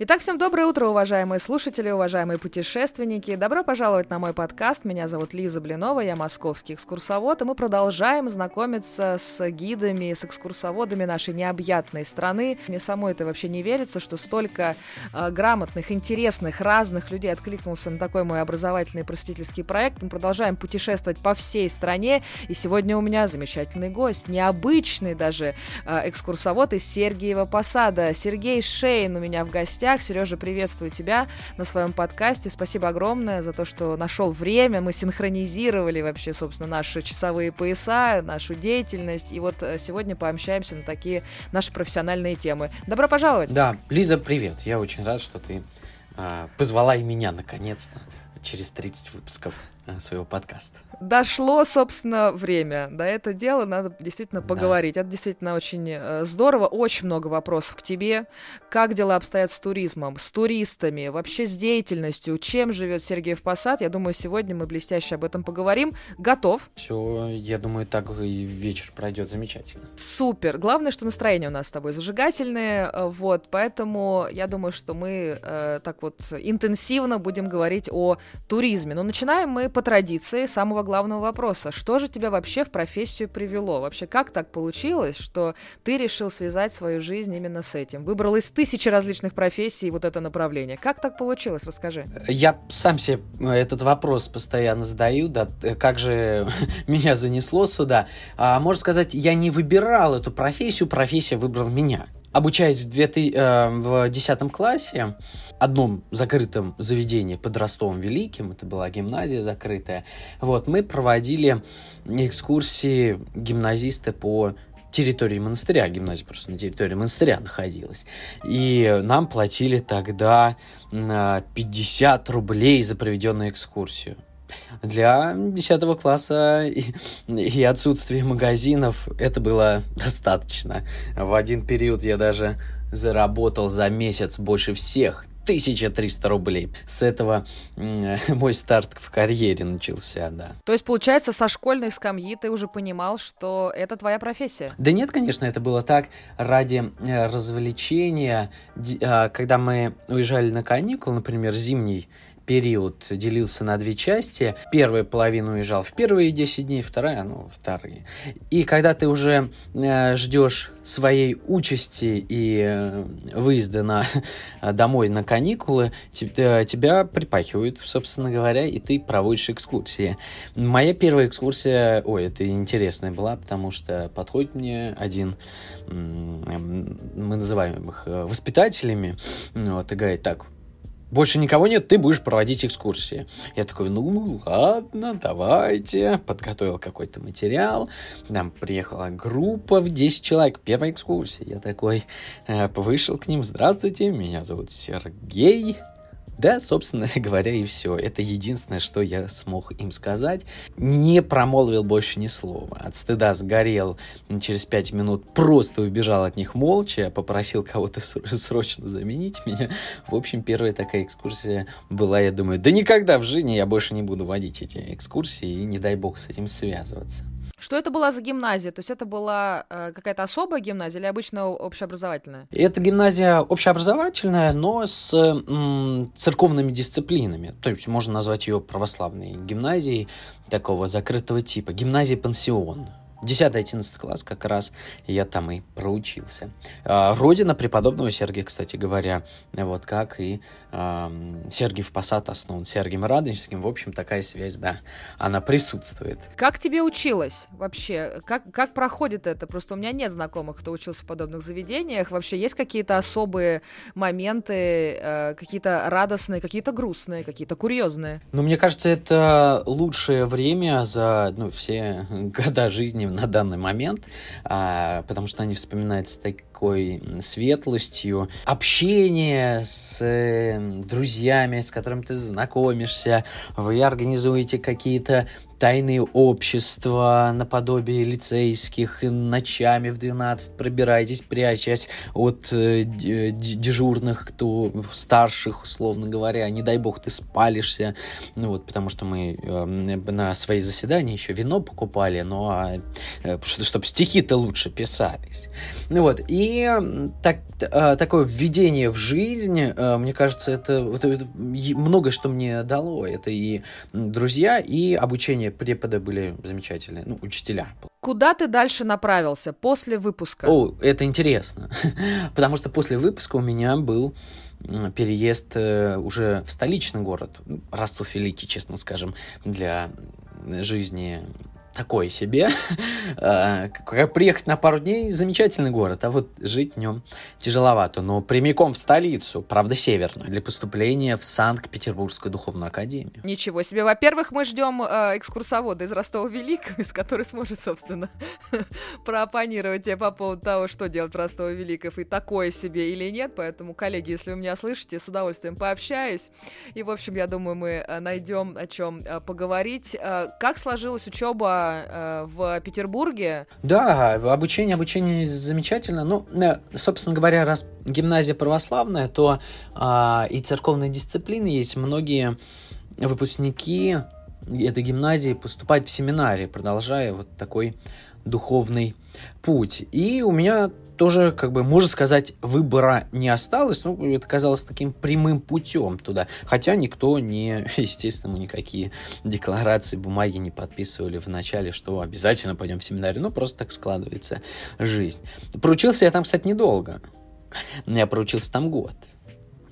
Итак, всем доброе утро, уважаемые слушатели, уважаемые путешественники. Добро пожаловать на мой подкаст. Меня зовут Лиза Блинова, я московский экскурсовод, и мы продолжаем знакомиться с гидами, с экскурсоводами нашей необъятной страны. Мне самой это вообще не верится, что столько э, грамотных, интересных, разных людей откликнулся на такой мой образовательный просветительский проект. Мы продолжаем путешествовать по всей стране, и сегодня у меня замечательный гость, необычный даже э, экскурсовод из Сергиева Посада. Сергей Шейн у меня в гостях гостях. Сережа, приветствую тебя на своем подкасте. Спасибо огромное за то, что нашел время. Мы синхронизировали вообще, собственно, наши часовые пояса, нашу деятельность. И вот э, сегодня пообщаемся на такие наши профессиональные темы. Добро пожаловать! Да, Лиза, привет. Я очень рад, что ты э, позвала и меня наконец-то через 30 выпусков своего подкаста дошло, собственно, время. Да, это дело надо действительно поговорить. Да. Это действительно очень э, здорово. Очень много вопросов к тебе. Как дела обстоят с туризмом, с туристами, вообще с деятельностью, чем живет Сергеев Посад? Я думаю, сегодня мы блестяще об этом поговорим. Готов? Все, я думаю, так и вечер пройдет замечательно. Супер. Главное, что настроение у нас с тобой зажигательное. Э, вот, поэтому я думаю, что мы э, так вот интенсивно будем говорить о туризме. Но начинаем мы по традиции самого главного вопроса. Что же тебя вообще в профессию привело? Вообще, как так получилось, что ты решил связать свою жизнь именно с этим? Выбрал из тысячи различных профессий вот это направление. Как так получилось? Расскажи. Я сам себе э, этот вопрос постоянно задаю, да, э, как же меня занесло сюда. А, можно сказать, я не выбирал эту профессию, профессия выбрала меня обучаясь в, 2000, э, в 10 классе, одном закрытом заведении под Ростовом Великим, это была гимназия закрытая, вот, мы проводили экскурсии гимназисты по территории монастыря, гимназия просто на территории монастыря находилась. И нам платили тогда 50 рублей за проведенную экскурсию. Для 10 класса и, и отсутствие магазинов это было достаточно. В один период я даже заработал за месяц больше всех. 1300 рублей. С этого мой старт в карьере начался, да. То есть, получается, со школьной скамьи ты уже понимал, что это твоя профессия? Да нет, конечно, это было так ради э, развлечения. А, когда мы уезжали на каникулы, например, зимний период делился на две части. Первая половина уезжал в первые 10 дней, вторая, ну, вторые. И когда ты уже э, ждешь своей участи и э, выезда на, домой на каникулы, te, э, тебя припахивают, собственно говоря, и ты проводишь экскурсии. Моя первая экскурсия, ой, это интересная была, потому что подходит мне один, мы называем их э, воспитателями, вот, и говорит, так, больше никого нет, ты будешь проводить экскурсии. Я такой, ну ладно, давайте. Подготовил какой-то материал. Нам приехала группа в 10 человек, первая экскурсия. Я такой э, вышел к ним, здравствуйте, меня зовут Сергей. Да, собственно говоря, и все. Это единственное, что я смог им сказать. Не промолвил больше ни слова. От стыда сгорел через пять минут, просто убежал от них молча, попросил кого-то срочно заменить меня. В общем, первая такая экскурсия была, я думаю, да никогда в жизни я больше не буду водить эти экскурсии, и не дай бог с этим связываться. Что это была за гимназия? То есть это была э, какая-то особая гимназия или обычно общеобразовательная? Это гимназия общеобразовательная, но с м, церковными дисциплинами. То есть можно назвать ее православной гимназией такого закрытого типа. Гимназия-пансион. 10-11 класс как раз я там и проучился. А, родина преподобного Сергия, кстати говоря, вот как и э, Сергиев Посад основан Сергием Радонежским. В общем, такая связь, да, она присутствует. Как тебе училось вообще? Как, как проходит это? Просто у меня нет знакомых, кто учился в подобных заведениях. Вообще есть какие-то особые моменты, э, какие-то радостные, какие-то грустные, какие-то курьезные? Ну, мне кажется, это лучшее время за ну, все года жизни на данный момент, а, потому что они вспоминаются такой светлостью. Общение с э, друзьями, с которыми ты знакомишься, вы организуете какие-то тайные общества наподобие лицейских, ночами в 12 пробираетесь, прячась от э, дежурных, кто старших, условно говоря, не дай бог ты спалишься, ну вот, потому что мы э, на свои заседания еще вино покупали, но ну, а, э, чтобы стихи-то лучше писались. Ну вот, и И так, э, такое введение в жизнь, э, мне кажется, это, это, это многое, что мне дало. Это и друзья, и обучение препода были замечательные, ну, учителя. Куда ты дальше направился после выпуска? О, это интересно, потому что после выпуска у меня был переезд э, уже в столичный город, Ростов Великий, честно скажем, для жизни такой себе. А, приехать на пару дней замечательный город, а вот жить в нем тяжеловато. Но прямиком в столицу, правда северную, для поступления в Санкт-Петербургскую духовную академию. Ничего себе. Во-первых, мы ждем э, экскурсовода из Ростова Великого, из который сможет, собственно, проопонировать тебе по поводу того, что делать в Ростове Великов, и такое себе или нет. Поэтому, коллеги, если вы меня слышите, с удовольствием пообщаюсь. И, в общем, я думаю, мы э, найдем о чем э, поговорить. Э, как сложилась учеба э, в Петербурге. Да, обучение, обучение замечательно. Ну, э, собственно говоря, раз гимназия православная, то э, и церковные дисциплины есть. Многие выпускники этой гимназии поступают в семинарии, продолжая вот такой духовный путь. И у меня тоже, как бы, можно сказать, выбора не осталось. Ну, это казалось таким прямым путем туда. Хотя никто не, естественно, никакие декларации, бумаги не подписывали в начале, что обязательно пойдем в семинарию. Ну, просто так складывается жизнь. Проучился я там, кстати, недолго. Я проучился там год.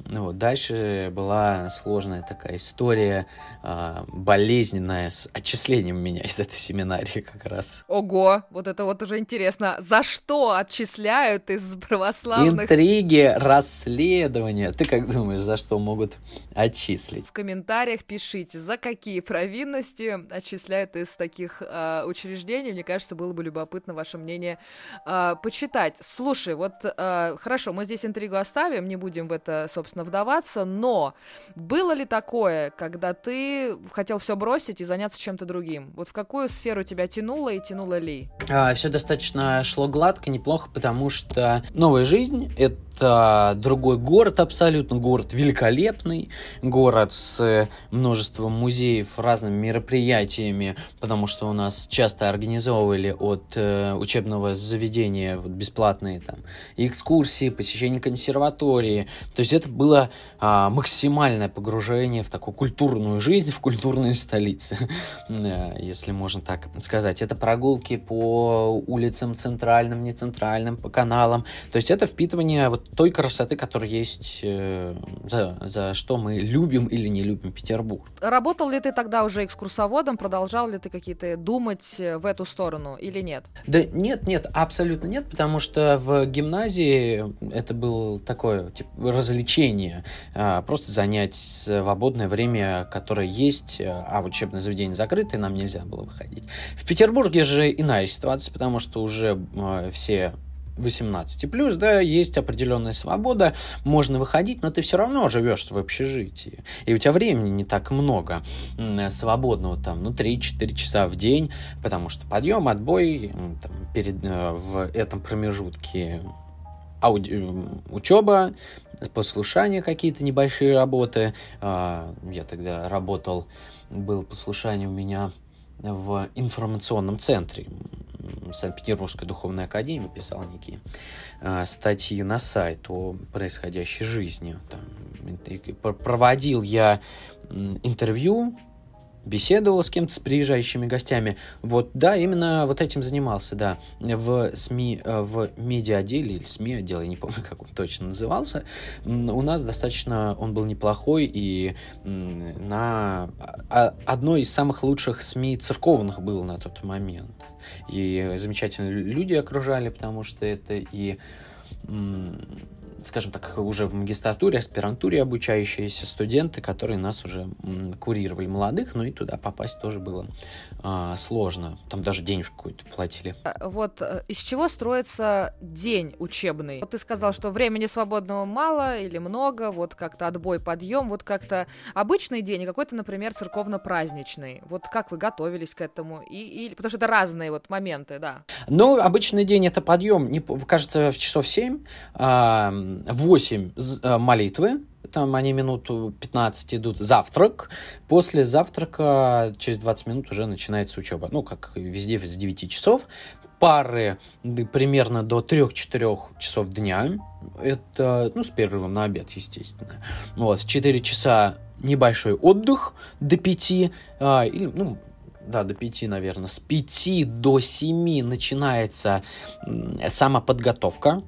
Ну вот. Дальше была сложная такая история, э, болезненная, с отчислением меня из этой семинарии как раз. Ого, вот это вот уже интересно. За что отчисляют из православных? Интриги, расследования. Ты как думаешь, за что могут отчислить? В комментариях пишите, за какие провинности отчисляют из таких э, учреждений. Мне кажется, было бы любопытно ваше мнение э, почитать. Слушай, вот э, хорошо, мы здесь интригу оставим, не будем в это, собственно, собственно, вдаваться, но было ли такое, когда ты хотел все бросить и заняться чем-то другим? Вот в какую сферу тебя тянуло и тянуло ли? А, все достаточно шло гладко, неплохо, потому что новая жизнь — это другой город абсолютно, город великолепный, город с множеством музеев, разными мероприятиями, потому что у нас часто организовывали от э, учебного заведения вот, бесплатные там экскурсии, посещение консерватории. То есть это было а, максимальное погружение в такую культурную жизнь, в культурные столицы, если можно так сказать. Это прогулки по улицам центральным, не центральным, по каналам. То есть это впитывание вот той красоты, которая есть, э, за, за что мы любим или не любим Петербург. Работал ли ты тогда уже экскурсоводом, продолжал ли ты какие-то думать э, в эту сторону или нет? Да нет, нет, абсолютно нет, потому что в гимназии это было такое типа, развлечение, а, просто занять свободное время, которое есть, а учебное заведение закрыто, нам нельзя было выходить. В Петербурге же иная ситуация, потому что уже э, все 18 плюс, да, есть определенная свобода, можно выходить, но ты все равно живешь в общежитии. И у тебя времени не так много свободного, там, ну, 3-4 часа в день, потому что подъем, отбой, там, перед, э, в этом промежутке ауди... учеба, послушания какие-то небольшие работы. А, я тогда работал, был послушание у меня в информационном центре Санкт-Петербургской духовной академии писал некие э, статьи на сайт о происходящей жизни. Там, проводил я интервью беседовал с кем-то, с приезжающими гостями. Вот, да, именно вот этим занимался, да. В СМИ, э, в медиа-отделе или СМИ-отдел, я не помню, как он точно назывался, у нас достаточно, он был неплохой и на одной из самых лучших СМИ церковных был на тот момент. И замечательные люди окружали, потому что это и скажем так, уже в магистратуре, аспирантуре обучающиеся студенты, которые нас уже курировали молодых, но и туда попасть тоже было а, сложно. Там даже денежку какую-то платили. А, вот э, из чего строится день учебный? Вот ты сказал, что времени свободного мало или много, вот как-то отбой, подъем, вот как-то обычный день и какой-то, например, церковно-праздничный. Вот как вы готовились к этому? И, и, потому что это разные вот моменты, да. Ну, обычный день это подъем, не, кажется, в часов 7, а, 8 э, молитвы, там они минуту 15 идут, завтрак. После завтрака через 20 минут уже начинается учеба. Ну, как везде, с 9 часов. пары примерно до 3-4 часов дня. Это, ну, с перерывом на обед, естественно. Вот, в 4 часа небольшой отдых до 5, а, или, ну, да, до 5, наверное. С 5 до 7 начинается самоподготовка,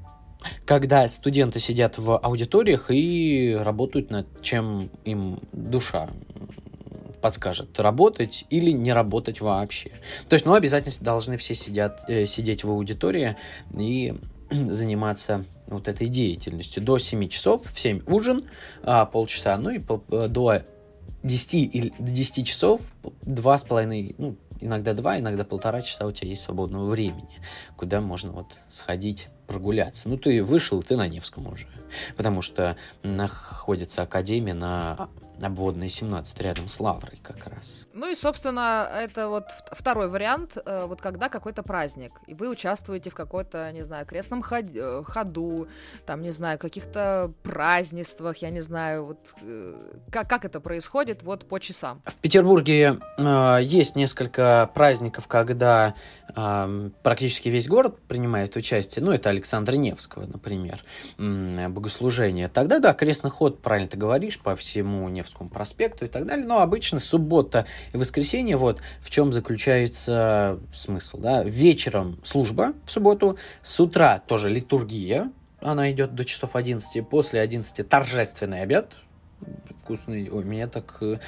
когда студенты сидят в аудиториях и работают над чем им душа подскажет, работать или не работать вообще. То есть, ну, обязательно должны все сидят, э, сидеть в аудитории и заниматься вот этой деятельностью. До 7 часов, в 7 ужин, а, полчаса, ну и по, э, до 10 или до 10 часов, два с половиной, ну, иногда два, иногда полтора часа у тебя есть свободного времени, куда можно вот сходить прогуляться. Ну, ты вышел, ты на Невском уже, потому что находится академия на обводная 17 рядом с Лаврой как раз. Ну и, собственно, это вот второй вариант, э, вот когда какой-то праздник, и вы участвуете в какой-то, не знаю, крестном э, ходу, там, не знаю, каких-то празднествах, я не знаю, вот э, как, как это происходит вот по часам. В Петербурге э, есть несколько праздников, когда э, практически весь город принимает участие, ну, это Александра Невского, например, богослужение. Тогда, да, крестный ход, правильно ты говоришь, по всему Невскому проспекту и так далее. Но обычно суббота и воскресенье, вот в чем заключается смысл. Да? Вечером служба в субботу, с утра тоже литургия, она идет до часов 11, после 11 торжественный обед, вкусный. Ой, меня так э,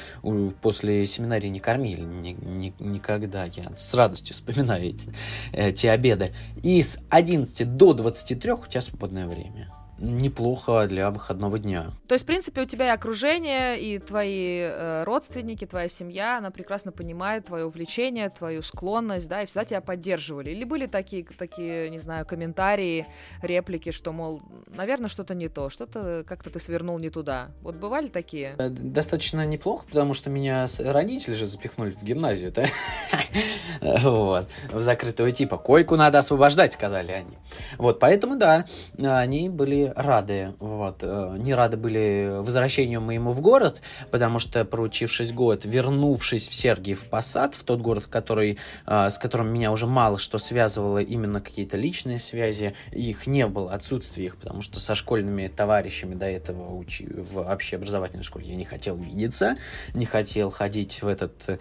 после семинарии не кормили ни, ни, никогда. Я с радостью вспоминаю эти, эти обеды. И с 11 до 23 у тебя свободное время неплохо для выходного дня. То есть, в принципе, у тебя и окружение, и твои э, родственники, твоя семья, она прекрасно понимает твое увлечение, твою склонность, да, и всегда тебя поддерживали. Или были такие, такие, не знаю, комментарии, реплики, что, мол, наверное, что-то не то, что-то как-то ты свернул не туда. Вот бывали такие? Э, достаточно неплохо, потому что меня родители же запихнули в гимназию, да? Вот, в закрытого типа. Койку надо освобождать, сказали они. Вот, поэтому, да, они были рады. Вот. Э, не рады были возвращению моему в город, потому что, проучившись год, вернувшись в Сергиев Посад, в тот город, который, э, с которым меня уже мало что связывало, именно какие-то личные связи, их не было, отсутствие их, потому что со школьными товарищами до этого учи, в общеобразовательной школе я не хотел видеться, не хотел ходить в этот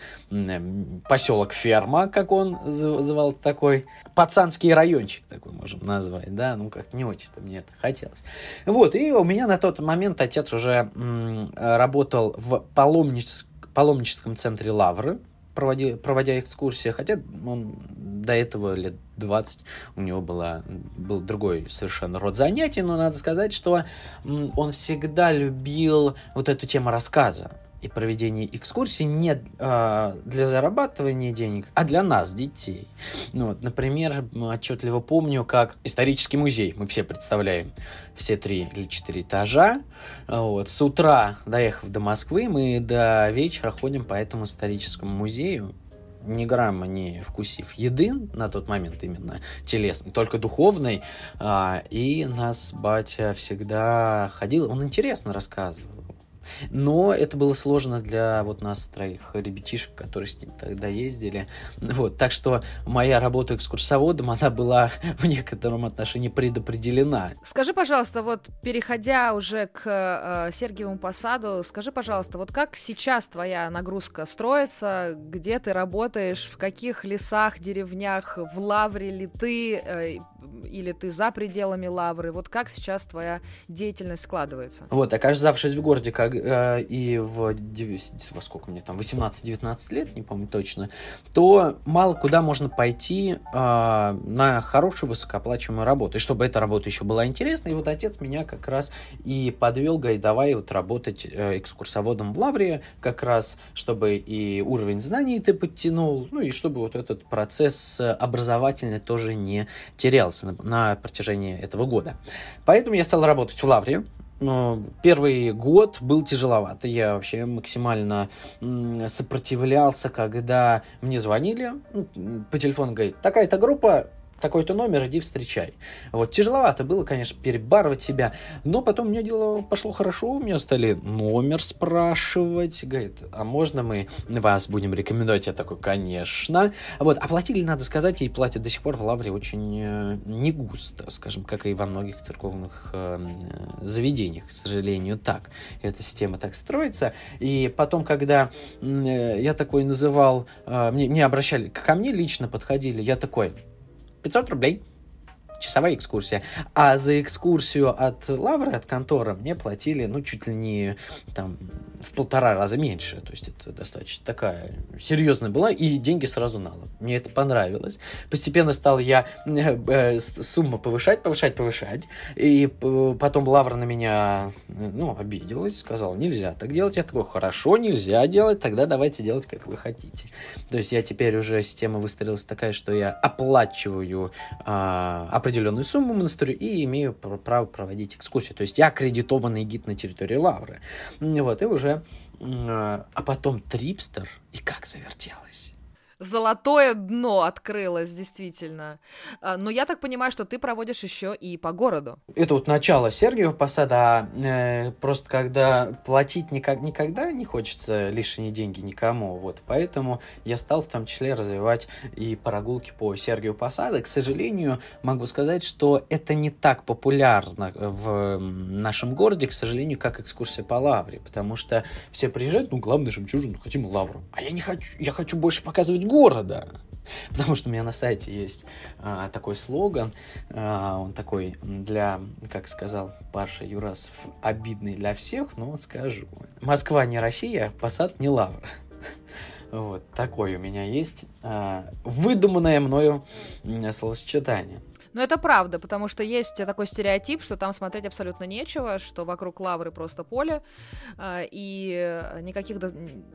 поселок Ферма, как он называл такой, пацанский райончик такой можем назвать, да, ну как не очень-то мне это хотелось. Вот, и у меня на тот момент отец уже м, работал в паломничес, паломническом центре Лавры, проводя, проводя экскурсии, хотя он до этого лет 20 у него была, был другой совершенно род занятий, но надо сказать, что он всегда любил вот эту тему рассказа и проведение экскурсий не э, для зарабатывания денег, а для нас, детей. Ну, вот, например, отчетливо помню, как исторический музей, мы все представляем, все три или четыре этажа. Вот, с утра, доехав до Москвы, мы до вечера ходим по этому историческому музею, ни грамма не вкусив еды на тот момент именно телесной, только духовной, а, и нас батя всегда ходил, он интересно рассказывал, но это было сложно для вот нас троих ребятишек, которые с ним тогда ездили. Вот, так что моя работа экскурсоводом, она была в некотором отношении предопределена. Скажи, пожалуйста, вот переходя уже к э, Сергиевому посаду, скажи, пожалуйста, вот как сейчас твоя нагрузка строится, где ты работаешь, в каких лесах, деревнях, в Лавре ли ты, э, или ты за пределами Лавры, вот как сейчас твоя деятельность складывается? Вот, оказавшись в городе, как э, и в, во сколько мне там, 18-19 лет, не помню точно, то мало куда можно пойти э, на хорошую высокооплачиваемую работу. И чтобы эта работа еще была интересной, и вот отец меня как раз и подвел, говорит, давай вот работать э, экскурсоводом в Лавре, как раз, чтобы и уровень знаний ты подтянул, ну и чтобы вот этот процесс образовательный тоже не терялся на, на протяжении этого года. Поэтому я стал работать в Лавре, но первый год был тяжеловато. Я вообще максимально сопротивлялся, когда мне звонили ну, по телефону, говорит, такая-то группа, такой-то номер, иди встречай. Вот, тяжеловато было, конечно, перебарывать себя, но потом меня дело пошло хорошо, у меня стали номер спрашивать, говорит, а можно мы вас будем рекомендовать? Я такой, конечно. Вот, оплатили, надо сказать, и платят до сих пор в Лавре очень э, не густо, скажем, как и во многих церковных э, заведениях, к сожалению, так. Эта система так строится. И потом, когда э, я такой называл, э, мне, мне обращали, ко мне лично подходили, я такой, 500 рублей часовая экскурсия. А за экскурсию от Лавры, от конторы, мне платили, ну, чуть ли не там в полтора раза меньше. То есть это достаточно такая серьезная была, и деньги сразу налог. Мне это понравилось. Постепенно стал я э, э, сумму повышать, повышать, повышать. И потом Лавра на меня, ну, обиделась, сказала, нельзя так делать. Я такой, хорошо, нельзя делать, тогда давайте делать, как вы хотите. То есть я теперь уже, система выстроилась такая, что я оплачиваю а, определенную сумму монастырю и имею право проводить экскурсию. То есть я аккредитованный гид на территории Лавры. Вот, и уже... А потом Трипстер, и как завертелось золотое дно открылось, действительно. А, но я так понимаю, что ты проводишь еще и по городу. Это вот начало Сергиева Посада, а э, просто когда платить никак, никогда не хочется лишние деньги никому, вот, поэтому я стал в том числе развивать и прогулки по Сергию Посада. К сожалению, могу сказать, что это не так популярно в нашем городе, к сожалению, как экскурсия по Лавре, потому что все приезжают, ну, главное жемчужину, хотим Лавру. А я не хочу, я хочу больше показывать города. Потому что у меня на сайте есть а, такой слоган, а, он такой для, как сказал Паша Юрасов, обидный для всех, но вот скажу. Москва не Россия, посад не Лавра. Вот такой у меня есть а, выдуманное мною словосочетание. Но это правда, потому что есть такой стереотип, что там смотреть абсолютно нечего, что вокруг лавры просто поле, а, и никаких,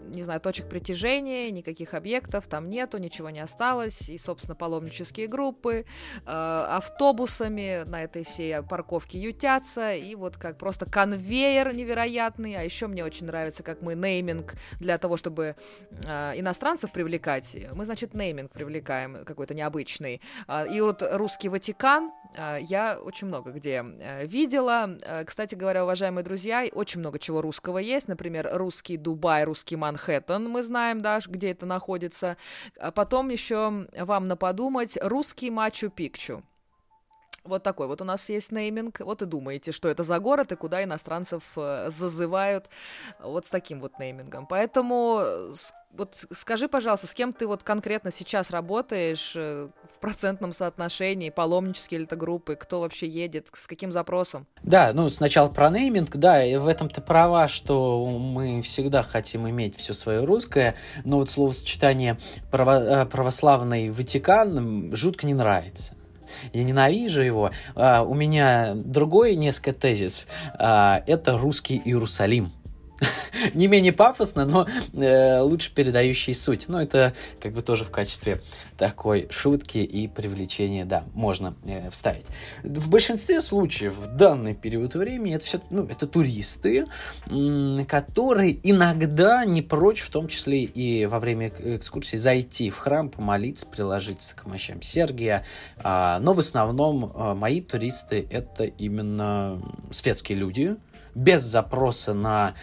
не знаю, точек притяжения, никаких объектов там нету, ничего не осталось, и, собственно, паломнические группы, а, автобусами на этой всей парковке ютятся, и вот как просто конвейер невероятный, а еще мне очень нравится, как мы нейминг для того, чтобы а, иностранцев привлекать, мы, значит, нейминг привлекаем какой-то необычный, и вот русский Ватикан а, я очень много где э, видела. Э, кстати говоря, уважаемые друзья, очень много чего русского есть. Например, русский Дубай, русский Манхэттен, мы знаем, да, где это находится. А потом еще вам на подумать русский Мачу-Пикчу. Вот такой вот у нас есть нейминг. Вот и думаете, что это за город и куда иностранцев э, зазывают вот с таким вот неймингом. Поэтому вот скажи, пожалуйста, с кем ты вот конкретно сейчас работаешь э, в процентном соотношении, паломнические ли это группы, кто вообще едет, с каким запросом? Да, ну сначала про нейминг, да, и в этом ты права, что мы всегда хотим иметь все свое русское, но вот словосочетание право, э, православный Ватикан жутко не нравится. Я ненавижу его. А, у меня другой несколько тезис. А, это русский Иерусалим. не менее пафосно, но э, лучше передающий суть. Ну, это как бы тоже в качестве такой шутки и привлечения, да, можно э, вставить. В большинстве случаев в данный период времени это все, ну, это туристы, которые иногда не прочь, в том числе и во время экскурсии, зайти в храм, помолиться, приложиться к мощам Сергия. А, но в основном а, мои туристы это именно светские люди, без запроса на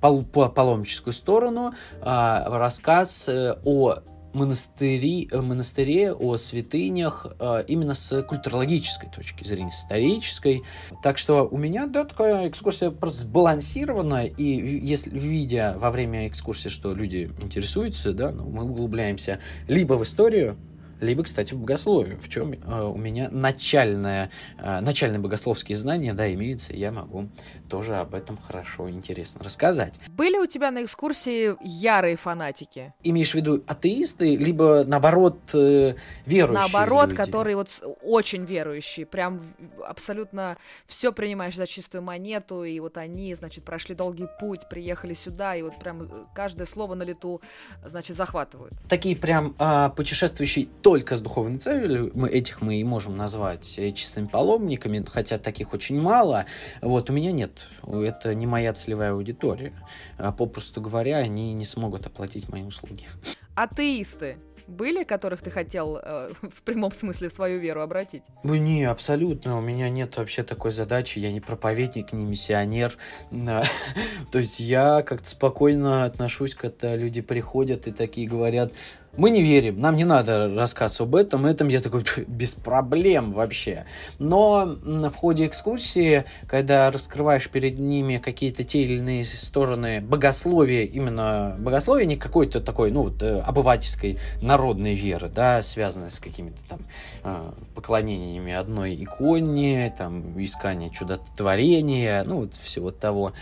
пол паломническую сторону а, рассказ э, о монастыри, э, монастыре, о святынях э, именно с культурологической точки зрения, с исторической. Так что у меня, да, такая экскурсия просто сбалансированная, и если видя во время экскурсии, что люди интересуются, да, ну, мы углубляемся либо в историю, либо, кстати, в богословии, в чем э, у меня начальное, э, начальные богословские знания, да, имеются, и я могу тоже об этом хорошо, интересно рассказать. Были у тебя на экскурсии ярые фанатики? Имеешь в виду атеисты, либо, наоборот, э, верующие Наоборот, люди? которые вот очень верующие, прям абсолютно все принимаешь за чистую монету, и вот они, значит, прошли долгий путь, приехали сюда, и вот прям каждое слово на лету, значит, захватывают. Такие прям а, путешествующие то только с духовной целью, мы, этих мы и можем назвать э, чистыми паломниками, хотя таких очень мало. Вот, у меня нет. Это не моя целевая аудитория. А попросту говоря, они не смогут оплатить мои услуги. Атеисты были, которых ты хотел э, в прямом смысле в свою веру обратить? Ну, не, абсолютно. У меня нет вообще такой задачи. Я не проповедник, не миссионер. То есть я как-то спокойно отношусь, когда люди приходят и такие говорят, мы не верим, нам не надо рассказывать об этом, этом я такой, без проблем вообще. Но в ходе экскурсии, когда раскрываешь перед ними какие-то те или иные стороны богословия, именно богословия, не какой-то такой, ну, вот, э, обывательской народной веры, да, связанной с какими-то там э, поклонениями одной иконе, там, искание чудотворения, ну, вот всего того,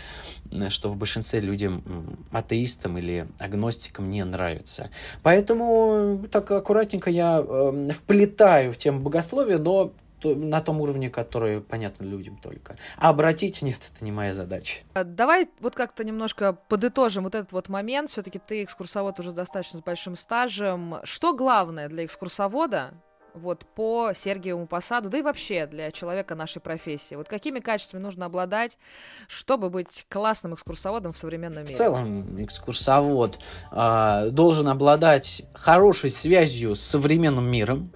что в большинстве людям, атеистам или агностикам не нравится. Поэтому Поэтому так аккуратненько я э, вплетаю в тему богословия, но на том уровне, который понятно людям только. А обратить нет, это не моя задача. А давай вот как-то немножко подытожим вот этот вот момент. Все-таки ты экскурсовод уже достаточно с большим стажем. Что главное для экскурсовода вот по Сергиевому посаду, да и вообще для человека нашей профессии? Вот какими качествами нужно обладать, чтобы быть классным экскурсоводом в современном мире? В целом экскурсовод э, должен обладать хорошей связью с современным миром.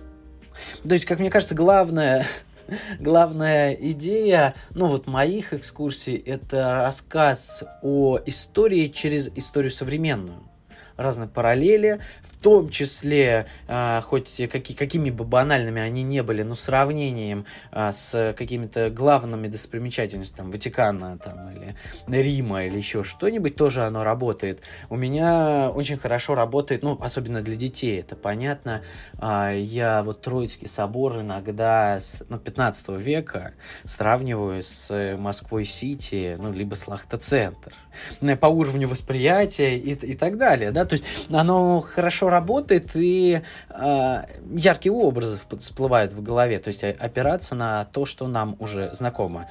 То есть, как мне кажется, главное главная идея, ну вот моих экскурсий, это рассказ о истории через историю современную разные параллели, в том числе, э, хоть какие, какими бы банальными они не были, но сравнением э, с какими-то главными достопримечательностями Ватикана там, или Рима или еще что-нибудь, тоже оно работает. У меня очень хорошо работает, ну, особенно для детей, это понятно. Э, я вот Троицкий собор иногда с ну, 15 века сравниваю с Москвой-Сити, ну, либо с Лахта-центр по уровню восприятия и, и так далее, да, то есть оно хорошо работает и э, яркие образы всплывают в голове, то есть опираться на то, что нам уже знакомо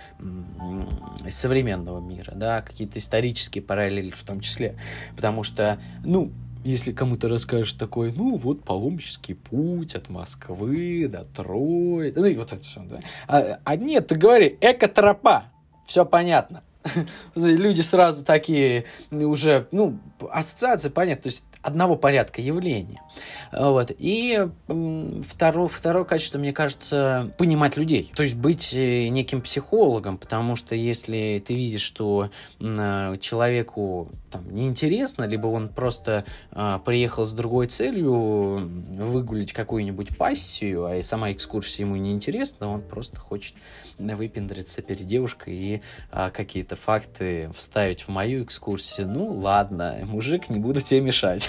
из современного мира, да, какие-то исторические параллели в том числе, потому что, ну, если кому-то расскажешь такой, ну, вот паломнический путь от Москвы до Трои, ну, и вот это все, да. А, а нет, ты говори, экотропа, все понятно. Люди сразу такие уже, ну, ассоциации, понятно, то есть одного порядка явления. Вот. И второе, второе качество, мне кажется, понимать людей. То есть быть э, неким психологом, потому что если ты видишь, что человеку там, неинтересно, либо он просто а, приехал с другой целью выгулить какую-нибудь пассию, а и сама экскурсия ему неинтересна, он просто хочет выпендриться перед девушкой и а, какие-то факты вставить в мою экскурсию. Ну, ладно, мужик, не буду тебе мешать.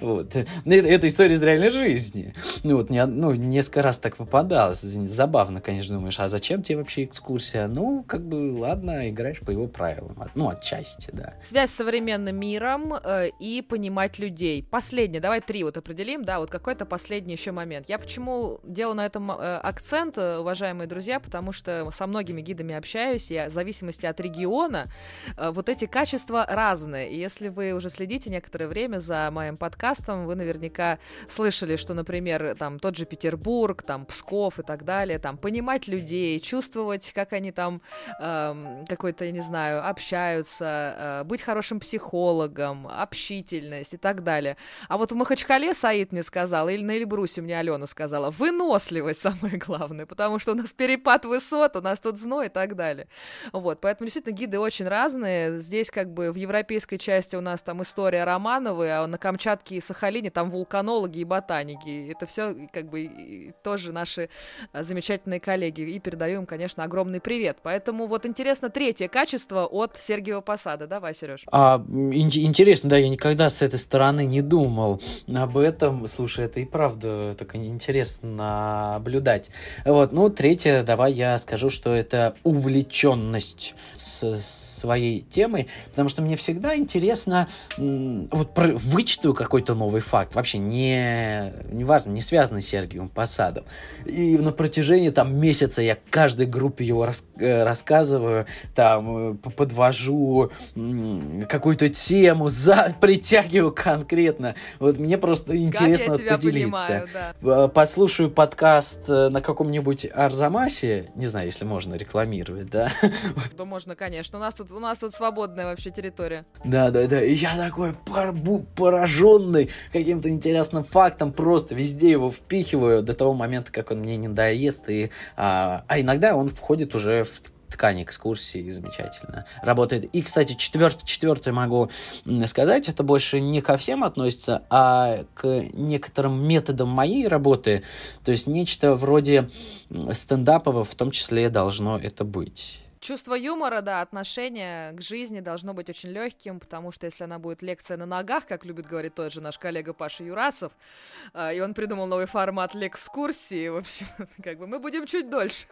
Вот. Ну, это, история из реальной жизни. Ну, вот, не, ну, несколько раз так попадалось. Забавно, конечно, думаешь, а зачем тебе вообще экскурсия? Ну, как бы, ладно, играешь по его правилам. Ну, отчасти, да. Связь с современным миром э, и понимать людей. Последнее, давай три вот определим, да, вот какой-то последний еще момент. Я почему делаю на этом э, акцент, э, уважаемые друзья, потому что со многими гидами общаюсь, и в зависимости от региона э, вот эти качества разные. И если вы уже следите некоторое время за моим подкастом, вы наверняка слышали, что, например, там тот же Петербург, там Псков и так далее, там понимать людей, чувствовать, как они там э, какой-то, я не знаю, общаются, э, быть хорошим психологом, общительность и так далее. А вот в Махачкале Саид мне сказал, или на Эльбрусе мне Алена сказала, выносливость самое главное, потому что у нас перепад высот, у нас тут зной и так далее. Вот, поэтому действительно гиды очень разные. Здесь как бы в европейской части у нас там история Романовой, а на Камчатке и Сахалине там вулканологи и ботаники. Это все как бы тоже наши а, замечательные коллеги. И передаю им, конечно, огромный привет. Поэтому вот интересно третье качество от Сергиева Посада. Давай, Сереж. А, ин- интересно, да, я никогда с этой стороны не думал об этом. Слушай, это и правда так интересно наблюдать. Вот, ну, третье, давай я скажу что это увлеченность с, своей темой, потому что мне всегда интересно, вот про, вычитаю какой-то новый факт, вообще не, не важно, не связанный с Сергием Посадом. И на протяжении там месяца я каждой группе его рас, э, рассказываю, там э, подвожу какую-то тему, за, притягиваю конкретно. Вот мне просто интересно поделиться. Понимаю, да. Послушаю подкаст э, на каком-нибудь Арзамасе, не знаю, если можно рекламировать, да? Да можно, конечно. У нас тут, у нас тут свободная вообще территория. Да, да, да. И я такой пораженный каким-то интересным фактом, просто везде его впихиваю до того момента, как он мне не доест. И, а, а иногда он входит уже в ткань экскурсии замечательно работает. И, кстати, четвертый, четвертый могу сказать, это больше не ко всем относится, а к некоторым методам моей работы. То есть нечто вроде стендапового в том числе должно это быть. Чувство юмора, да, отношение к жизни должно быть очень легким, потому что если она будет лекция на ногах, как любит говорить тот же наш коллега Паша Юрасов, э, и он придумал новый формат лекскурсии, в общем, как бы мы будем чуть дольше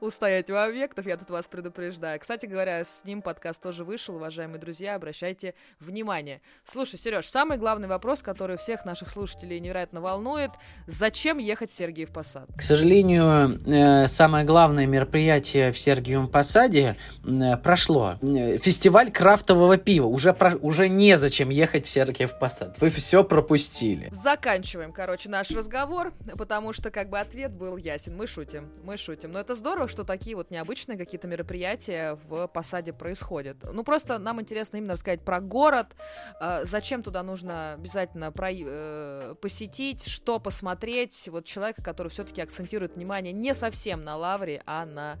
устоять у объектов, я тут вас предупреждаю. Кстати говоря, с ним подкаст тоже вышел, уважаемые друзья, обращайте внимание. Слушай, Сереж, самый главный вопрос, который всех наших слушателей невероятно волнует, зачем ехать в Сергиев Посад? К сожалению, э, самое главное мероприятие в Сергиевом Посаде Посаде э, прошло э, фестиваль крафтового пива. Уже, про, уже незачем ехать в Сергиев Посад. Вы все пропустили. Заканчиваем, короче, наш разговор, потому что как бы ответ был ясен. Мы шутим, мы шутим. Но это здорово, что такие вот необычные какие-то мероприятия в Посаде происходят. Ну, просто нам интересно именно рассказать про город, э, зачем туда нужно обязательно про, посетить, что посмотреть. Вот человека, который все-таки акцентирует внимание не совсем на лавре, а на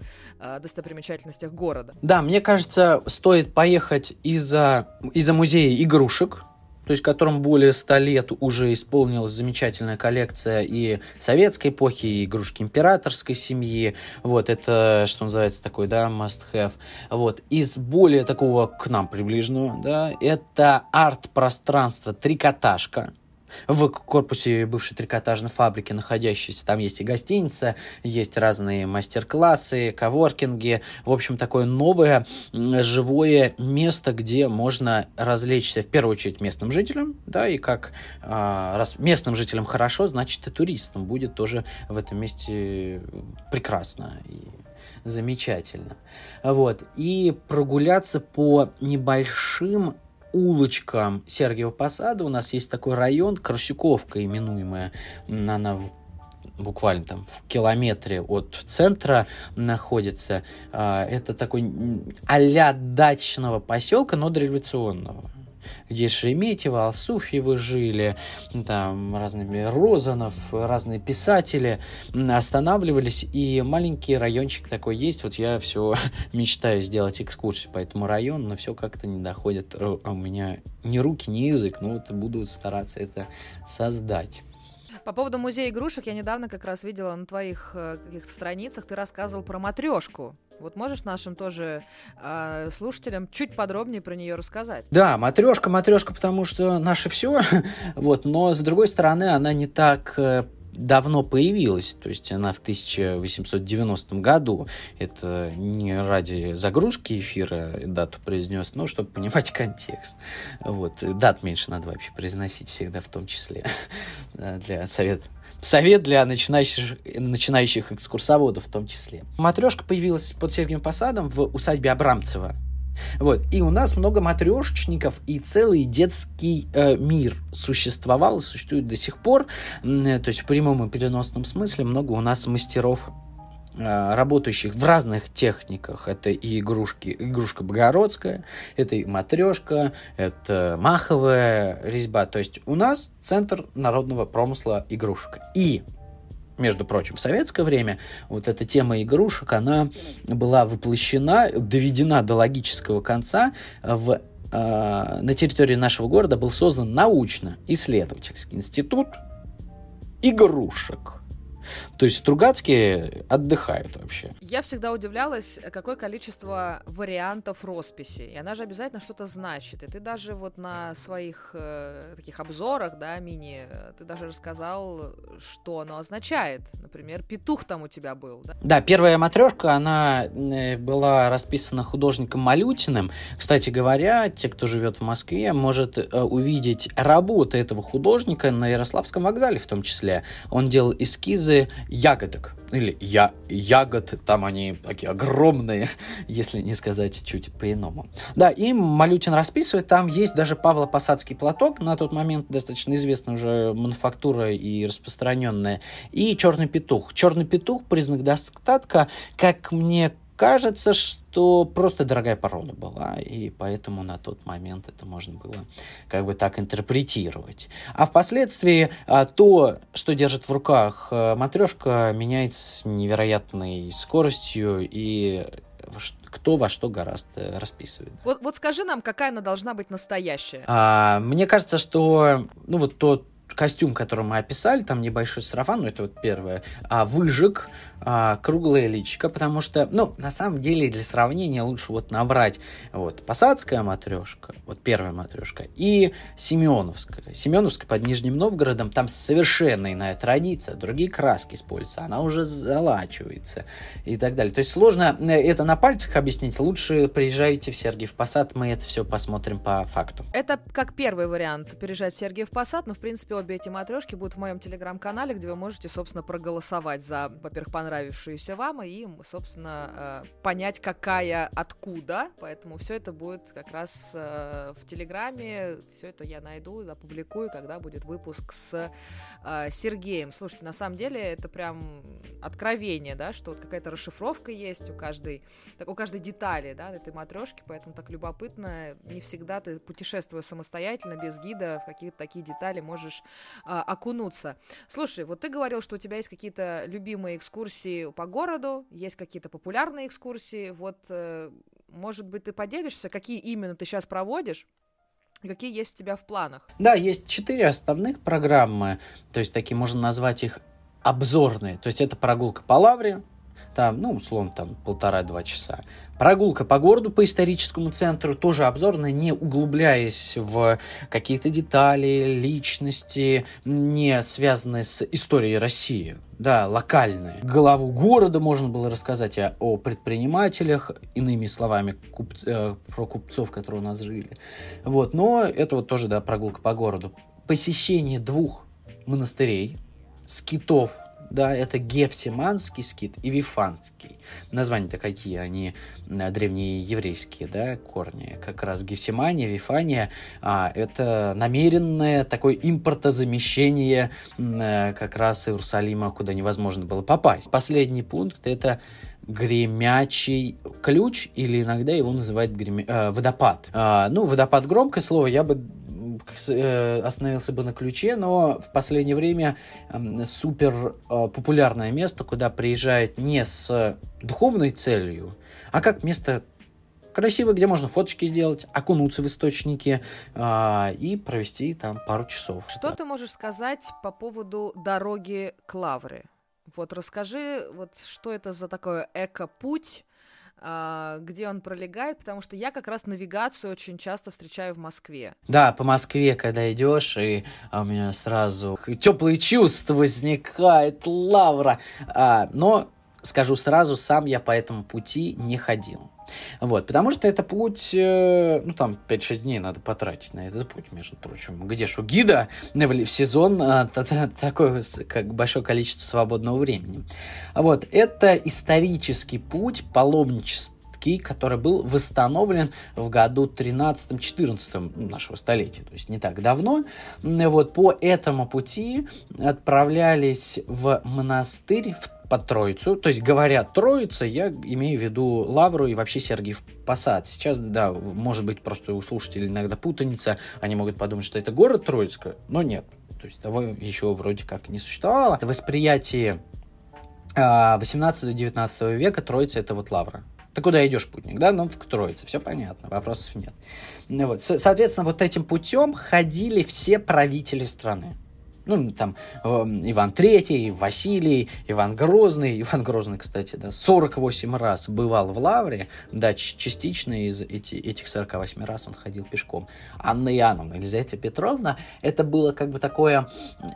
достопримечательностях достопримечательностях города. Да, мне кажется, стоит поехать из-за из музея игрушек, то есть которым более ста лет уже исполнилась замечательная коллекция и советской эпохи, и игрушки императорской семьи. Вот, это, что называется, такой, да, must-have. Вот, из более такого к нам приближенного, да, это арт-пространство «Трикотажка», в корпусе бывшей трикотажной фабрики, находящейся. Там есть и гостиница, есть разные мастер-классы, коворкинги. В общем, такое новое живое место, где можно развлечься, в первую очередь, местным жителям, да, и как а, раз местным жителям хорошо, значит, и туристам будет тоже в этом месте прекрасно и замечательно. Вот. И прогуляться по небольшим улочкам Сергиева Посада. У нас есть такой район, Красюковка именуемая, она буквально там в километре от центра находится. А, это такой а дачного поселка, но дореволюционного где Шереметьево, Алсуфьевы жили, там разными Розанов, разные писатели останавливались, и маленький райончик такой есть, вот я все мечтаю сделать экскурсию по этому району, но все как-то не доходит, а у меня ни руки, ни язык, но вот буду стараться это создать. По поводу музея игрушек я недавно как раз видела на твоих э, каких-то страницах, ты рассказывал про матрешку. Вот можешь нашим тоже э, слушателям чуть подробнее про нее рассказать? Да, матрешка, матрешка, потому что наше все, вот, но с другой стороны она не так э, давно появилась, то есть она в 1890 году, это не ради загрузки эфира дату произнес, но чтобы понимать контекст. Вот, дат меньше надо вообще произносить всегда в том числе для совета Совет для начинающих, начинающих экскурсоводов в том числе. Матрешка появилась под Сергием Посадом в усадьбе Абрамцева. Вот. И у нас много матрешечников, и целый детский э, мир существовал и существует до сих пор. Э, то есть в прямом и переносном смысле много у нас мастеров работающих в разных техниках. Это и игрушки, игрушка богородская, это и матрешка, это маховая резьба. То есть у нас центр народного промысла игрушек. И между прочим, в советское время вот эта тема игрушек, она была воплощена, доведена до логического конца в э, на территории нашего города был создан научно-исследовательский институт игрушек. То есть Стругацкие отдыхают вообще. Я всегда удивлялась, какое количество вариантов росписи. И она же обязательно что-то значит. И ты даже вот на своих э, таких обзорах, да, мини, ты даже рассказал, что оно означает. Например, петух там у тебя был, да? Да, первая матрешка, она э, была расписана художником Малютиным. Кстати говоря, те, кто живет в Москве, может э, увидеть работы этого художника на Ярославском вокзале в том числе. Он делал эскизы ягодок. Или я, ягод, там они такие огромные, если не сказать чуть по-иному. Да, и Малютин расписывает, там есть даже Павло-Посадский платок, на тот момент достаточно известная уже мануфактура и распространенная, и черный петух. Черный петух, признак достатка, как мне кажется, что просто дорогая порода была, и поэтому на тот момент это можно было как бы так интерпретировать. А впоследствии а, то, что держит в руках а, матрешка, меняется с невероятной скоростью, и кто во что гораздо расписывает. Вот, вот скажи нам, какая она должна быть настоящая? А, мне кажется, что ну вот тот костюм, который мы описали, там небольшой сарафан, ну это вот первое, а, выжиг, а, круглая личика, потому что, ну, на самом деле, для сравнения лучше вот набрать вот посадская матрешка, вот первая матрешка, и Семеновская. Семеновская под Нижним Новгородом, там совершенно иная традиция, другие краски используются, она уже залачивается и так далее. То есть сложно э, это на пальцах объяснить, лучше приезжайте в Сергиев Посад, мы это все посмотрим по факту. Это как первый вариант, переезжать в Сергиев Посад, но, в принципе, обе эти матрешки будут в моем телеграм-канале, где вы можете, собственно, проголосовать за, во-первых, понравившуюся вам, и, собственно, э, понять, какая откуда. Поэтому все это будет как раз э, в Телеграме. Все это я найду, опубликую, когда будет выпуск с э, Сергеем. Слушайте, на самом деле это прям откровение, да, что вот какая-то расшифровка есть у каждой, так, у каждой детали, да, этой матрешки, поэтому так любопытно. Не всегда ты, путешествуя самостоятельно, без гида, в какие-то такие детали можешь окунуться. Слушай, вот ты говорил, что у тебя есть какие-то любимые экскурсии по городу, есть какие-то популярные экскурсии. Вот, э, может быть, ты поделишься, какие именно ты сейчас проводишь? Какие есть у тебя в планах? Да, есть четыре основных программы, то есть такие можно назвать их обзорные. То есть это прогулка по Лавре, там, ну, условно, там полтора-два часа. Прогулка по городу, по историческому центру, тоже обзорная, не углубляясь в какие-то детали, личности, не связанные с историей России. Да, локальные. Главу города можно было рассказать о, о предпринимателях, иными словами, куп, э, про купцов, которые у нас жили. Вот, но это вот тоже, да, прогулка по городу. Посещение двух монастырей, скитов да, это Гефсиманский скит и Вифанский. Названия-то какие, они древние еврейские, да, корни. Как раз Гефсимания, Вифания, а, это намеренное такое импортозамещение а, как раз Иерусалима, куда невозможно было попасть. Последний пункт это гремячий ключ, или иногда его называют греме... э, водопад. А, ну, водопад громкое слово, я бы Э, остановился бы на ключе, но в последнее время супер э, популярное место, куда приезжает не с духовной целью, а как место красивое, где можно фоточки сделать, окунуться в источники а, и провести там пару часов. Что да. ты можешь сказать по поводу дороги к Лавре? Вот расскажи, вот что это за такой эко-путь, где он пролегает, потому что я как раз навигацию очень часто встречаю в Москве. Да, по Москве, когда идешь, и а у меня сразу теплые чувства возникает, лавра. А, но скажу сразу, сам я по этому пути не ходил. Вот, потому что это путь, э, ну, там, 5-6 дней надо потратить на этот путь, между прочим. Где ж у гида в сезон а, такое как большое количество свободного времени. Вот, это исторический путь паломничества который был восстановлен в году 13-14 нашего столетия, то есть не так давно. Вот по этому пути отправлялись в монастырь в под Троицу. То есть, говорят Троица, я имею в виду Лавру и вообще Сергиев Посад. Сейчас, да, может быть, просто у слушателей иногда путаница, они могут подумать, что это город Троицка, но нет. То есть, того еще вроде как не существовало. Восприятие 18-19 а, века Троица это вот Лавра. Ты куда идешь, путник, да? Ну, в Троице, все понятно, вопросов нет. Вот. Соответственно, вот этим путем ходили все правители страны ну, там, Иван Третий, Василий, Иван Грозный. Иван Грозный, кстати, да, 48 раз бывал в Лавре, да, частично из эти, этих 48 раз он ходил пешком. Анна Иоанновна, Елизавета Петровна, это было как бы такое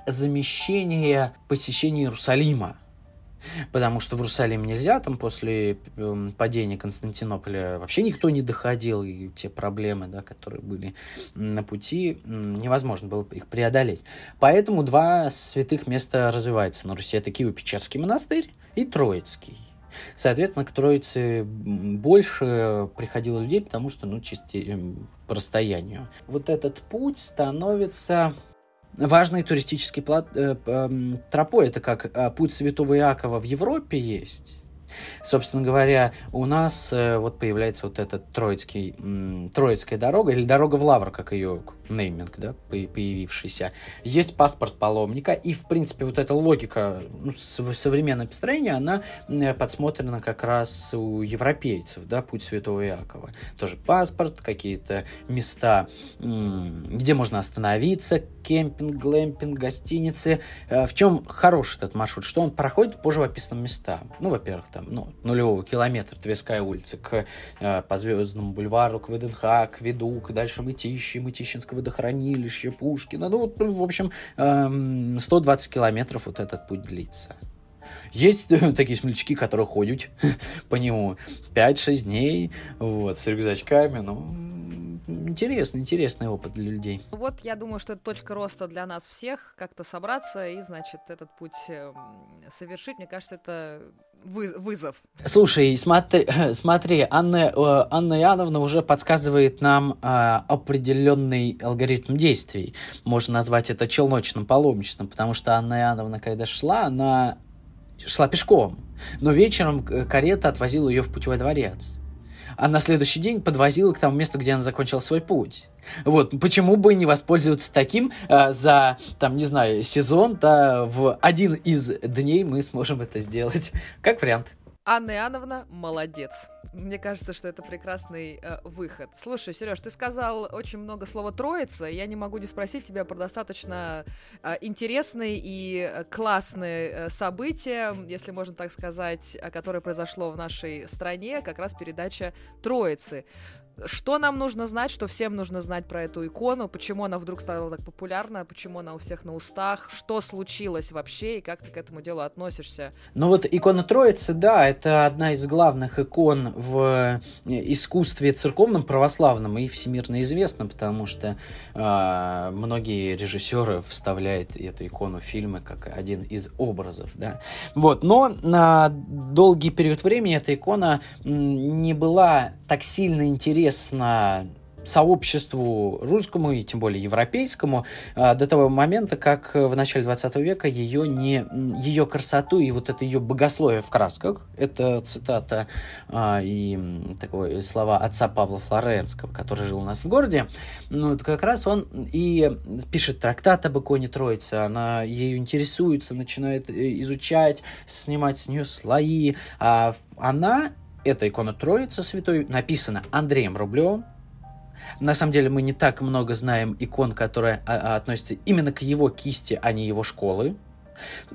замещение посещения Иерусалима потому что в Иерусалим нельзя, там после эм, падения Константинополя вообще никто не доходил, и те проблемы, да, которые были на пути, невозможно было их преодолеть. Поэтому два святых места развиваются на Руси. Это Киево-Печерский монастырь и Троицкий. Соответственно, к Троице больше приходило людей, потому что, ну, чисто эм, по расстоянию. Вот этот путь становится важный туристический плат, э, тропой. Это как э, путь Святого Иакова в Европе есть. Собственно говоря, у нас э, вот появляется вот этот Троицкий, Троицкая дорога, или дорога в Лавр, как ее нейминг, да, появившийся. Есть паспорт паломника, и, в принципе, вот эта логика ну, современного построения, она подсмотрена как раз у европейцев, да, путь Святого Иакова. Тоже паспорт, какие-то места, где можно остановиться, кемпинг, глэмпинг, гостиницы. Э, в чем хороший этот маршрут? Что он проходит по живописным местам. Ну, во-первых, там, ну, нулевого километра Тверская улица к, э, по Звездному бульвару, к ВДНХ, к Ведук, дальше Мытищи, Мытищинское водохранилище, Пушкина. Ну, вот, в общем, 120 эм, километров вот этот путь длится. Есть такие смельчаки, которые ходят по нему 5-6 дней, вот, с рюкзачками, ну, интересный, интересный опыт для людей. Вот я думаю, что это точка роста для нас всех, как-то собраться и, значит, этот путь эм, совершить. Мне кажется, это вы, вызов. Слушай, смотри, смотри Анна, э, Анна Иоанновна уже подсказывает нам а, определенный алгоритм действий. Можно назвать это челночным паломничеством, потому что Анна Иоанновна, когда шла, она шла пешком, но вечером карета отвозила ее в путевой дворец а на следующий день подвозила к тому месту, где она закончила свой путь. Вот, почему бы не воспользоваться таким э, за, там, не знаю, сезон, да, в один из дней мы сможем это сделать, как вариант. Анна Иоанновна молодец. Мне кажется, что это прекрасный э, выход. Слушай, Сереж, ты сказал очень много слова «троица». Я не могу не спросить тебя про достаточно э, интересные и э, классные э, события, если можно так сказать, которое произошло в нашей стране, как раз передача «Троицы». Что нам нужно знать, что всем нужно знать про эту икону, почему она вдруг стала так популярна, почему она у всех на устах, что случилось вообще и как ты к этому делу относишься? Ну вот икона Троицы, да, это одна из главных икон в э, искусстве церковном, православном и всемирно известна, потому что э, многие режиссеры вставляют эту икону в фильмы как один из образов, да. Вот, но на долгий период времени эта икона не была так сильно интересна известно сообществу русскому и тем более европейскому а, до того момента, как в начале 20 века ее, не, ее красоту и вот это ее богословие в красках, это цитата а, и такое слова отца Павла Флоренского, который жил у нас в городе, ну, вот как раз он и пишет трактат об иконе Троицы, она ею интересуется, начинает э, изучать, снимать с нее слои, а она эта икона Троицы Святой написана Андреем Рублевым. На самом деле мы не так много знаем икон, которые а, а, относятся именно к его кисти, а не его школы.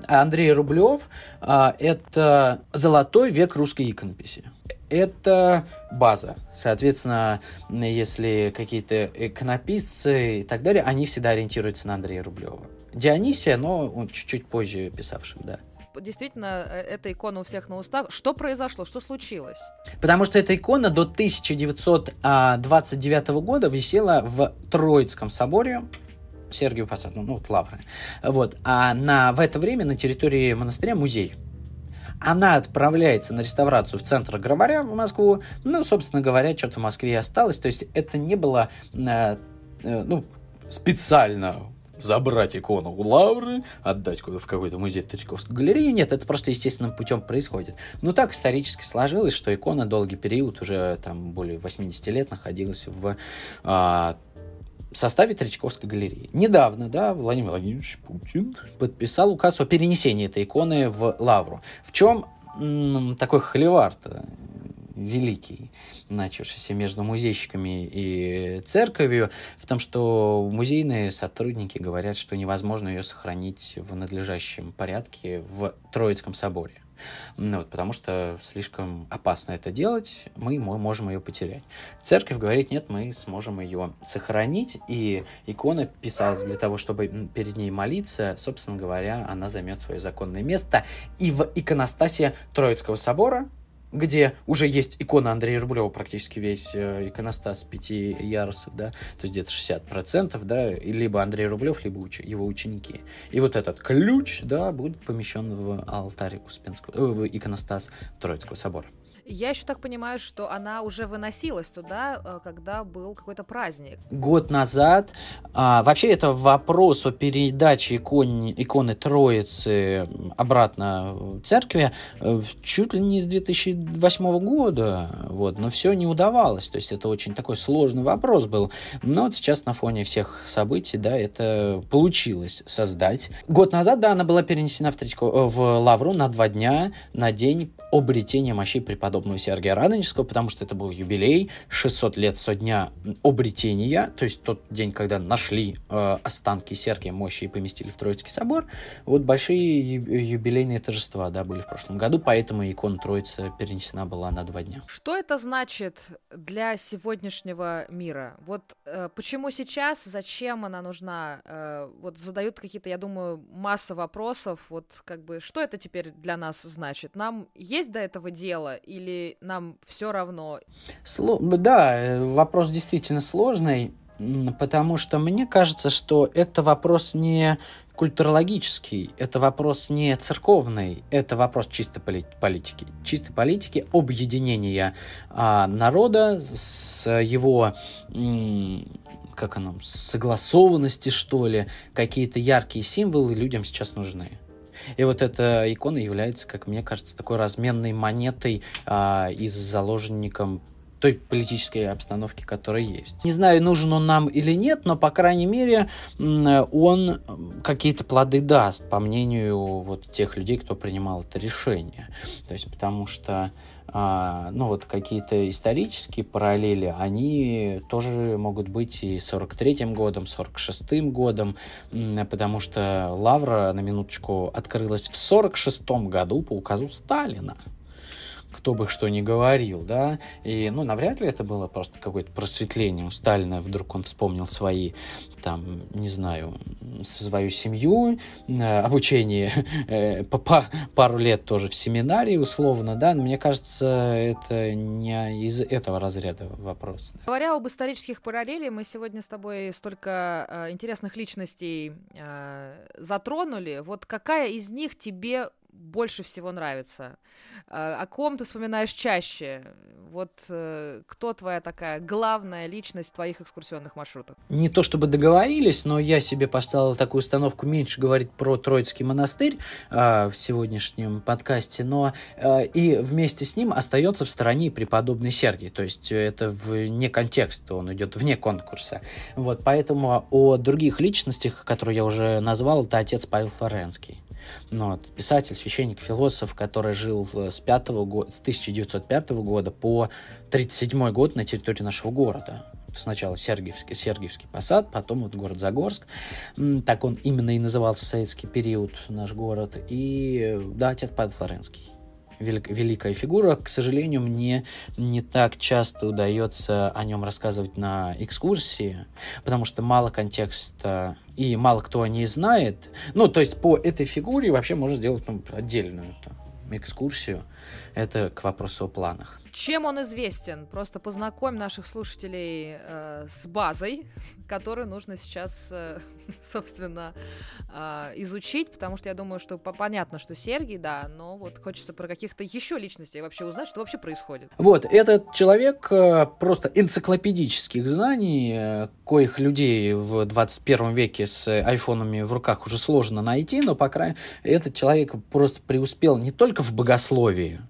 Андрей Рублев а, это золотой век русской иконописи. Это база. Соответственно, если какие-то иконописцы и так далее, они всегда ориентируются на Андрея Рублева. Дионисия, но он чуть-чуть позже писавшим, да действительно э, эта икона у всех на устах. Что произошло? Что случилось? Потому что эта икона до 1929 года висела в Троицком соборе Сергию Посаду, ну вот Лавры. Вот. А на, в это время на территории монастыря музей. Она отправляется на реставрацию в центр Гробаря в Москву. Ну, собственно говоря, что-то в Москве и осталось. То есть это не было э, э, ну, специально забрать икону у Лавры, отдать куда в какой-то музей Третьяковской галереи. Нет, это просто естественным путем происходит. Но так исторически сложилось, что икона долгий период, уже там более 80 лет, находилась в а, составе Третьяковской галереи. Недавно, да, Владимир Владимирович Путин подписал указ о перенесении этой иконы в Лавру. В чем м- такой холивар великий, начавшийся между музейщиками и церковью, в том, что музейные сотрудники говорят, что невозможно ее сохранить в надлежащем порядке в Троицком соборе. Ну, вот, потому что слишком опасно это делать, мы, мы можем ее потерять. Церковь говорит, нет, мы сможем ее сохранить, и икона писалась для того, чтобы перед ней молиться, собственно говоря, она займет свое законное место. И в иконостасе Троицкого собора, где уже есть икона Андрея Рублева, практически весь э, иконостас пяти ярусов, да, то есть где-то 60%, да, либо Андрей Рублев, либо уч- его ученики. И вот этот ключ, да, будет помещен в алтарь Успенского, э, в иконостас Троицкого собора. Я еще так понимаю, что она уже выносилась туда, э, когда был какой-то праздник. Год назад. А, вообще это вопрос о передаче икон, иконы Троицы обратно в церкви э, чуть ли не с 2008 года. Вот, но все не удавалось. То есть это очень такой сложный вопрос был. Но вот сейчас на фоне всех событий, да, это получилось создать. Год назад, да, она была перенесена в, Третьяко, э, в Лавру на два дня, на день обретения мощей преподобного Сергия Радонежского, потому что это был юбилей, 600 лет со дня обретения, то есть тот день, когда нашли э, останки Сергия мощи и поместили в Троицкий собор. Вот большие юбилейные торжества, да, были в прошлом году, поэтому икона Троицы перенесена была на два дня. Что это значит для сегодняшнего мира? Вот э, почему сейчас, зачем она нужна? Э, вот задают какие-то, я думаю, масса вопросов, вот как бы, что это теперь для нас значит? Нам есть до этого дело или нам все равно? Сло... Да, вопрос действительно сложный, потому что мне кажется, что это вопрос не культурологический, это вопрос не церковный, это вопрос чисто политики. Чисто политики объединения а, народа с его как оно, согласованности, что ли, какие-то яркие символы людям сейчас нужны. И вот эта икона является, как мне кажется, такой разменной монетой а, и заложником той политической обстановки, которая есть. Не знаю, нужен он нам или нет, но, по крайней мере, он какие-то плоды даст, по мнению вот тех людей, кто принимал это решение. То есть, потому что ну вот какие-то исторические параллели, они тоже могут быть и 43-м годом, 46-м годом, потому что Лавра, на минуточку, открылась в 46-м году по указу Сталина кто бы что ни говорил, да, и, ну, навряд ли это было просто какое-то просветление у Сталина, вдруг он вспомнил свои, там, не знаю, свою семью, э, обучение э, пару лет тоже в семинарии, условно, да, но мне кажется, это не из этого разряда вопрос. Говоря об исторических параллелях, мы сегодня с тобой столько э, интересных личностей затронули, вот какая из них тебе больше всего нравится? А, о ком ты вспоминаешь чаще? Вот э, кто твоя такая главная личность в твоих экскурсионных маршрутах? Не то чтобы договорились, но я себе поставил такую установку меньше говорить про Троицкий монастырь э, в сегодняшнем подкасте, но э, и вместе с ним остается в стороне преподобный Сергий, то есть это вне контекста, он идет вне конкурса. Вот, поэтому о других личностях, которые я уже назвал, это отец Павел Форенский. Ну, вот, писатель, священник, философ, который жил с, 5 года, с 1905 года по 1937 год на территории нашего города. Сначала Сергиевский, Сергиевский посад, потом вот город Загорск. Так он именно и назывался советский период, наш город. И, да, отец Павел Флоренский велик, великая фигура. К сожалению, мне не так часто удается о нем рассказывать на экскурсии, потому что мало контекста и мало кто о ней знает. Ну, то есть по этой фигуре вообще можно сделать ну, отдельную там, экскурсию. Это к вопросу о планах. Чем он известен? Просто познакомь наших слушателей э, с базой, которую нужно сейчас, э, собственно, э, изучить, потому что я думаю, что понятно, что Сергий, да, но вот хочется про каких-то еще личностей вообще узнать, что вообще происходит. Вот, этот человек э, просто энциклопедических знаний, э, коих людей в 21 веке с айфонами в руках уже сложно найти, но, по крайней мере, этот человек просто преуспел не только в богословии,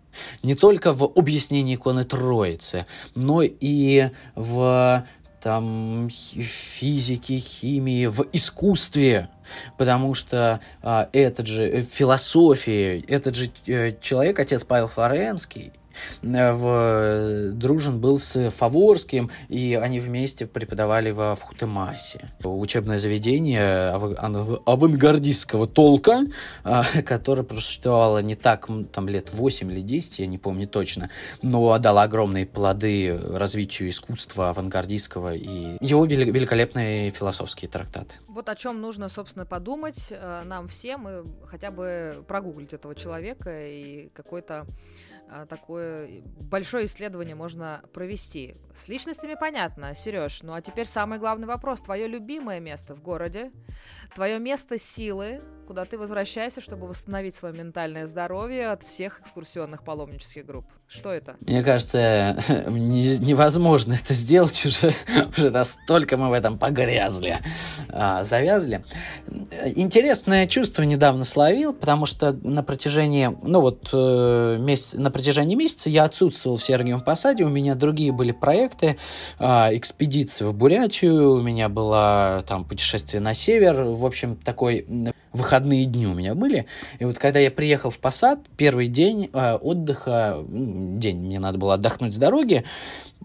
не только в объяснении иконы Троицы, но и в там физике, химии, в искусстве, потому что а, этот же э, философии, этот же э, человек, отец Павел Флоренский, Э, в, дружен был с Фаворским, и они вместе преподавали во Вхутемасе. Учебное заведение ав- авангардистского толка, а, которое просуществовало не так, там, лет 8 или 10, я не помню точно, но дало огромные плоды развитию искусства авангардистского и его великолепные философские трактаты. Вот о чем нужно, собственно, подумать э, нам всем и хотя бы прогуглить этого человека и какой-то а, такой бы большое исследование можно провести. С личностями понятно, Сереж. Ну а теперь самый главный вопрос. Твое любимое место в городе, твое место силы, куда ты возвращаешься, чтобы восстановить свое ментальное здоровье от всех экскурсионных паломнических групп. Что это? Мне кажется, невозможно это сделать уже, уже настолько мы в этом погрязли, а, завязли. Интересное чувство недавно словил, потому что на протяжении, ну вот, э, месяц, на протяжении месяца я отсутствовал в Сергиевом Посаде, у меня другие были проекты, а, экспедиции в Бурятию, у меня было там путешествие на север, в общем, такой выходные дни у меня были. И вот когда я приехал в Посад, первый день э, отдыха, день мне надо было отдохнуть с дороги,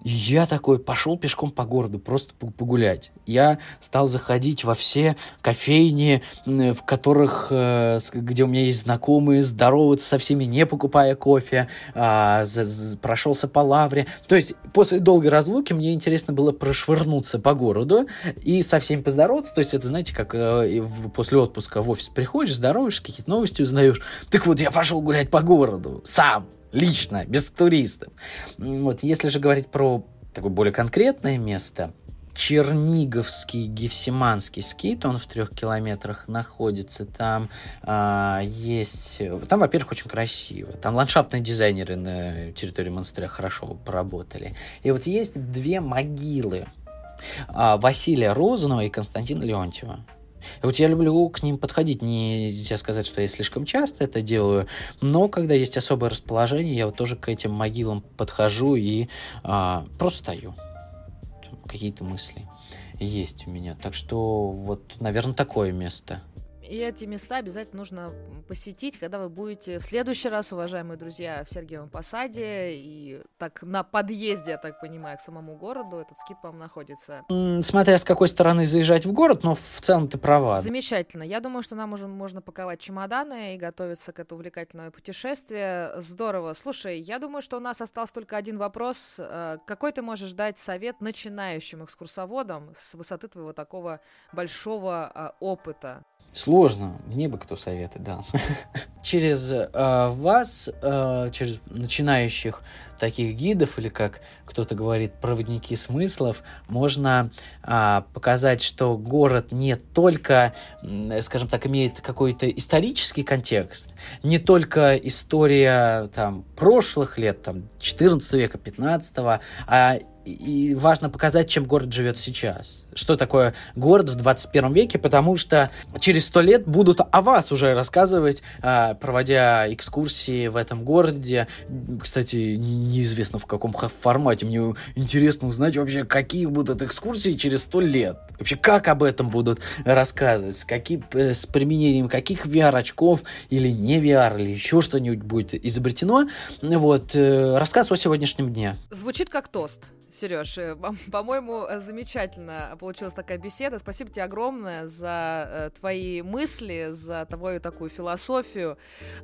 я такой пошел пешком по городу, просто погулять. Я стал заходить во все кофейни, в которых, э, где у меня есть знакомые, здороваться со всеми, не покупая кофе, а, прошелся по лавре. То есть после долгой разлуки мне интересно было прошвырнуться по городу и со всеми поздороваться. То есть это, знаете, как э, после отпуска в офис приходишь, здороваешься, какие-то новости узнаешь. Так вот, я пошел гулять по городу, сам, лично, без туристов. Вот, если же говорить про такое более конкретное место, Черниговский Гефсиманский скит, он в трех километрах находится. Там а, есть... Там, во-первых, очень красиво. Там ландшафтные дизайнеры на территории монастыря хорошо поработали. И вот есть две могилы а, Василия Розанова и Константина Леонтьева. Вот я люблю к ним подходить, нельзя сказать, что я слишком часто это делаю, но когда есть особое расположение, я вот тоже к этим могилам подхожу и а, просто стою. Какие-то мысли есть у меня. Так что вот, наверное, такое место. И эти места обязательно нужно посетить, когда вы будете в следующий раз, уважаемые друзья, в Сергиевом Посаде. И так на подъезде, я так понимаю, к самому городу этот скит, по-моему, находится. Смотря с какой стороны заезжать в город, но в целом ты права. Замечательно. Я думаю, что нам уже можно паковать чемоданы и готовиться к этому увлекательному путешествию. Здорово. Слушай, я думаю, что у нас остался только один вопрос. Э, какой ты можешь дать совет начинающим экскурсоводам с высоты твоего такого большого э, опыта? Сложно, мне бы кто советы дал. через э, вас, э, через начинающих таких гидов, или как кто-то говорит, проводники смыслов, можно э, показать, что город не только, скажем так, имеет какой-то исторический контекст, не только история там, прошлых лет, там, 14 века, 15, а и важно показать, чем город живет сейчас. Что такое город в 21 веке, потому что через сто лет будут о вас уже рассказывать, а, проводя экскурсии в этом городе. Кстати, неизвестно в каком формате. Мне интересно узнать вообще, какие будут экскурсии через сто лет. Вообще, как об этом будут рассказывать, какие, э, с применением каких VR-очков или не VR, или еще что-нибудь будет изобретено. Вот, э, рассказ о сегодняшнем дне. Звучит как тост. Сереж, э, по-моему, замечательно получилась такая беседа. Спасибо тебе огромное за э, твои мысли, за твою такую философию.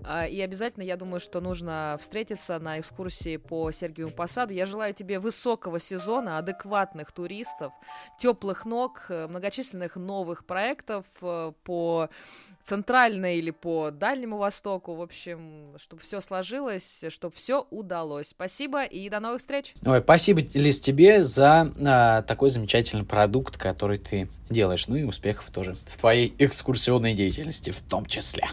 Э, и обязательно, я думаю, что нужно встретиться на экскурсии по Сергиеву Посаду. Я желаю тебе высокого сезона, адекватных туристов, теплых ног, э, многочисленных новых проектов э, по центральной или по Дальнему Востоку. В общем, чтобы все сложилось, чтобы все удалось. Спасибо и до новых встреч. Ой, спасибо, Лиз, тебе за а, такой замечательный продукт, который ты делаешь. Ну и успехов тоже в твоей экскурсионной деятельности в том числе.